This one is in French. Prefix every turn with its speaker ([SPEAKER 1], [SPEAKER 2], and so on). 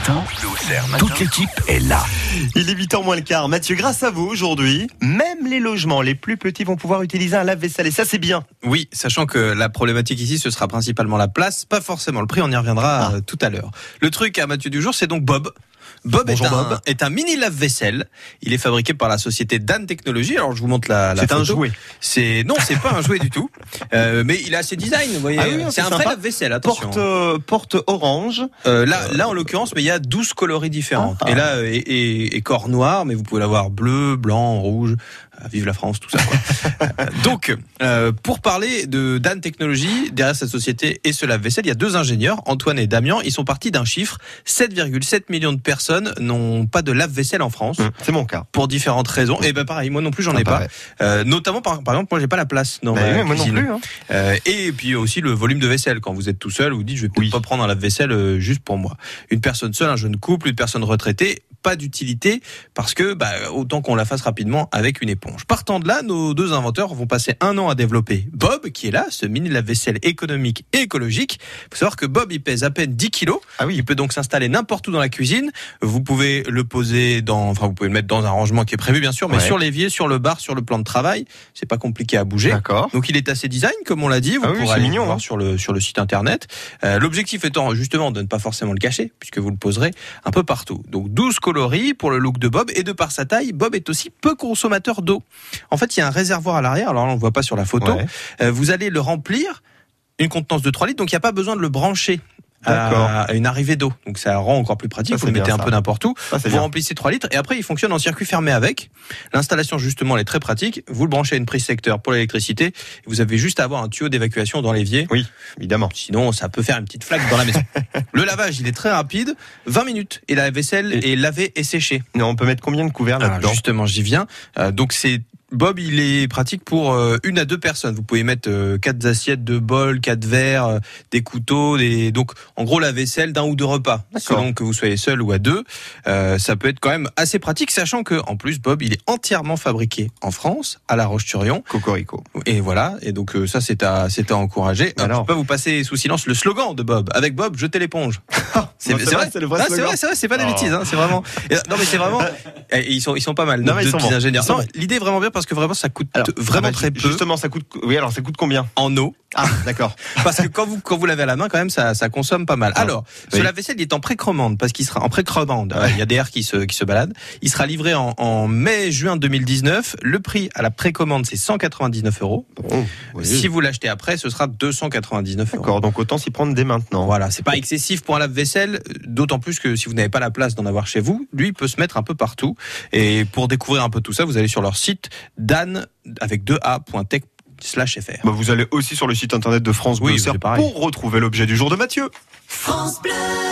[SPEAKER 1] matin, toute l'équipe est là.
[SPEAKER 2] Il est 8h moins le quart. Mathieu, grâce à vous aujourd'hui, même les logements les plus petits vont pouvoir utiliser un lave-vaisselle et ça c'est bien.
[SPEAKER 3] Oui, sachant que la problématique ici, ce sera principalement la place, pas forcément le prix, on y reviendra
[SPEAKER 2] Ah.
[SPEAKER 3] euh, tout à l'heure. Le truc à Mathieu du jour, c'est donc Bob. Bob,
[SPEAKER 2] Bonjour,
[SPEAKER 3] est, un,
[SPEAKER 2] Bob.
[SPEAKER 3] est un mini lave-vaisselle. Il est fabriqué par la société Dan Technologies. Alors je vous montre la, la
[SPEAKER 2] C'est un jouet.
[SPEAKER 3] C'est non, c'est pas un jouet du tout. Euh, mais il a ses designs, vous voyez.
[SPEAKER 2] Ah oui,
[SPEAKER 3] c'est un vrai lave-vaisselle. Attention.
[SPEAKER 2] Porte, euh, porte orange.
[SPEAKER 3] Euh, là, là en l'occurrence, mais il y a 12 coloris différentes.
[SPEAKER 2] Ah.
[SPEAKER 3] Et là, et, et, et corps noir, mais vous pouvez l'avoir bleu, blanc, rouge. Euh, Vive la France, tout ça. Quoi. Euh, Donc, euh, pour parler de Dan Technologies, derrière cette société et ce lave-vaisselle, il y a deux ingénieurs, Antoine et Damien. Ils sont partis d'un chiffre 7,7 millions de personnes n'ont pas de lave-vaisselle en France.
[SPEAKER 2] Hum, C'est mon cas.
[SPEAKER 3] Pour différentes raisons. Et ben pareil, moi non plus j'en ai
[SPEAKER 2] Ah,
[SPEAKER 3] pas. Euh, notamment par, par exemple, moi j'ai pas la place dans
[SPEAKER 2] Bah
[SPEAKER 3] ma
[SPEAKER 2] oui, moi non plus. hein.
[SPEAKER 3] Euh, et puis aussi le volume de vaisselle. Quand vous êtes tout seul, vous dites je vais peut-être
[SPEAKER 2] Oui.
[SPEAKER 3] pas prendre un lave-vaisselle juste pour moi. Une personne seule, un jeune couple, une personne retraitée, pas d'utilité parce que bah, autant qu'on la fasse rapidement avec une éponge. Partant de là, nos deux inventeurs vont passer un an à développer Bob, qui est là, ce mini lave-vaisselle économique et écologique. Faut savoir que Bob, il pèse à peine 10 kilos.
[SPEAKER 2] Ah oui.
[SPEAKER 3] Il peut donc s'installer n'importe où dans la cuisine. Vous pouvez le poser dans, enfin, vous pouvez le mettre dans un rangement qui est prévu, bien sûr, mais
[SPEAKER 2] Ouais.
[SPEAKER 3] sur l'évier, sur le bar, sur le plan de travail. C'est pas compliqué à bouger.
[SPEAKER 2] D'accord.
[SPEAKER 3] Donc il est assez design, comme on l'a dit. Vous
[SPEAKER 2] Ah oui,
[SPEAKER 3] pourrez aller
[SPEAKER 2] mignon,
[SPEAKER 3] le voir
[SPEAKER 2] hein.
[SPEAKER 3] sur le sur le site internet. Euh, L'objectif étant justement de ne pas forcément le cacher, puisque vous le poserez un peu partout. Donc 12 coloris pour le look de Bob et de par sa taille, Bob est aussi peu consommateur d'eau. En fait, il y a un réservoir à l'arrière. Alors là, on le voit pas sur la photo.
[SPEAKER 2] Ouais.
[SPEAKER 3] Euh, vous allez le remplir une contenance de 3 litres, donc il n'y a pas besoin de le brancher. À à une arrivée d'eau. Donc ça rend encore plus pratique.
[SPEAKER 2] Ça,
[SPEAKER 3] vous le mettez un
[SPEAKER 2] ça.
[SPEAKER 3] peu n'importe où.
[SPEAKER 2] Ça
[SPEAKER 3] Vous
[SPEAKER 2] bien.
[SPEAKER 3] remplissez 3 litres et après il fonctionne en circuit fermé avec. L'installation justement elle est très pratique. Vous le branchez à une prise secteur pour l'électricité. Vous avez juste à avoir un tuyau d'évacuation dans l'évier.
[SPEAKER 2] Oui, évidemment.
[SPEAKER 3] Sinon ça peut faire une petite flaque dans la maison. le lavage il est très rapide, 20 minutes et la vaisselle
[SPEAKER 2] Et-
[SPEAKER 3] est lavée et séchée.
[SPEAKER 2] Non, on peut mettre combien de couverts
[SPEAKER 3] Alors,
[SPEAKER 2] là-dedans?
[SPEAKER 3] justement j'y viens. Euh, donc c'est Bob, il est pratique pour euh, une à deux personnes. Vous pouvez mettre euh, quatre assiettes, deux bols, quatre verres, euh, des couteaux, des donc en gros la vaisselle d'un ou deux repas, selon que vous soyez seul ou à deux. Euh, ça peut être quand même assez pratique, sachant que en plus Bob, il est entièrement fabriqué en France, à La Roche-sur-Yon.
[SPEAKER 2] Cocorico.
[SPEAKER 3] Et voilà. Et donc euh, ça, c'est à c'est à encourager. Alors,
[SPEAKER 2] Alors.
[SPEAKER 3] je peux pas vous passer sous silence le slogan de Bob. Avec Bob, jetez l'éponge. C'est vrai,
[SPEAKER 2] c'est vrai
[SPEAKER 3] c'est pas des
[SPEAKER 2] Oh.
[SPEAKER 3] bêtises, hein, c'est vraiment. Non mais c'est vraiment. et ils sont ils sont pas mal.
[SPEAKER 2] Non, ils sont
[SPEAKER 3] ingénieurs. L'idée est vraiment bien parce que vraiment ça coûte vraiment
[SPEAKER 2] ah bah,
[SPEAKER 3] très peu
[SPEAKER 2] Justement, ça coûte. Oui, alors ça coûte combien
[SPEAKER 3] en eau.
[SPEAKER 2] Ah, d'accord.
[SPEAKER 3] Parce que quand vous quand vous l'avez à la main, quand même, ça ça consomme pas mal.
[SPEAKER 2] Ah,
[SPEAKER 3] Alors, ce
[SPEAKER 2] oui.
[SPEAKER 3] lave-vaisselle il est en précommande parce qu'il sera en précommande.
[SPEAKER 2] Ouais.
[SPEAKER 3] Il y a des airs qui se qui se baladent. Il sera livré en, en mai juin 2019. Le prix à la précommande c'est 199 euros.
[SPEAKER 2] Bon, oui.
[SPEAKER 3] Si vous l'achetez après, ce sera 299 euros.
[SPEAKER 2] D'accord, donc autant s'y prendre dès maintenant.
[SPEAKER 3] Voilà, c'est pas excessif pour un lave-vaisselle, d'autant plus que si vous n'avez pas la place d'en avoir chez vous, lui peut se mettre un peu partout. Et pour découvrir un peu tout ça, vous allez sur leur site dan avec 2a.tech slash fr.
[SPEAKER 2] Bah, vous allez aussi sur le site internet de France Bleu
[SPEAKER 3] Oui,
[SPEAKER 2] pour retrouver l'objet du jour de Mathieu.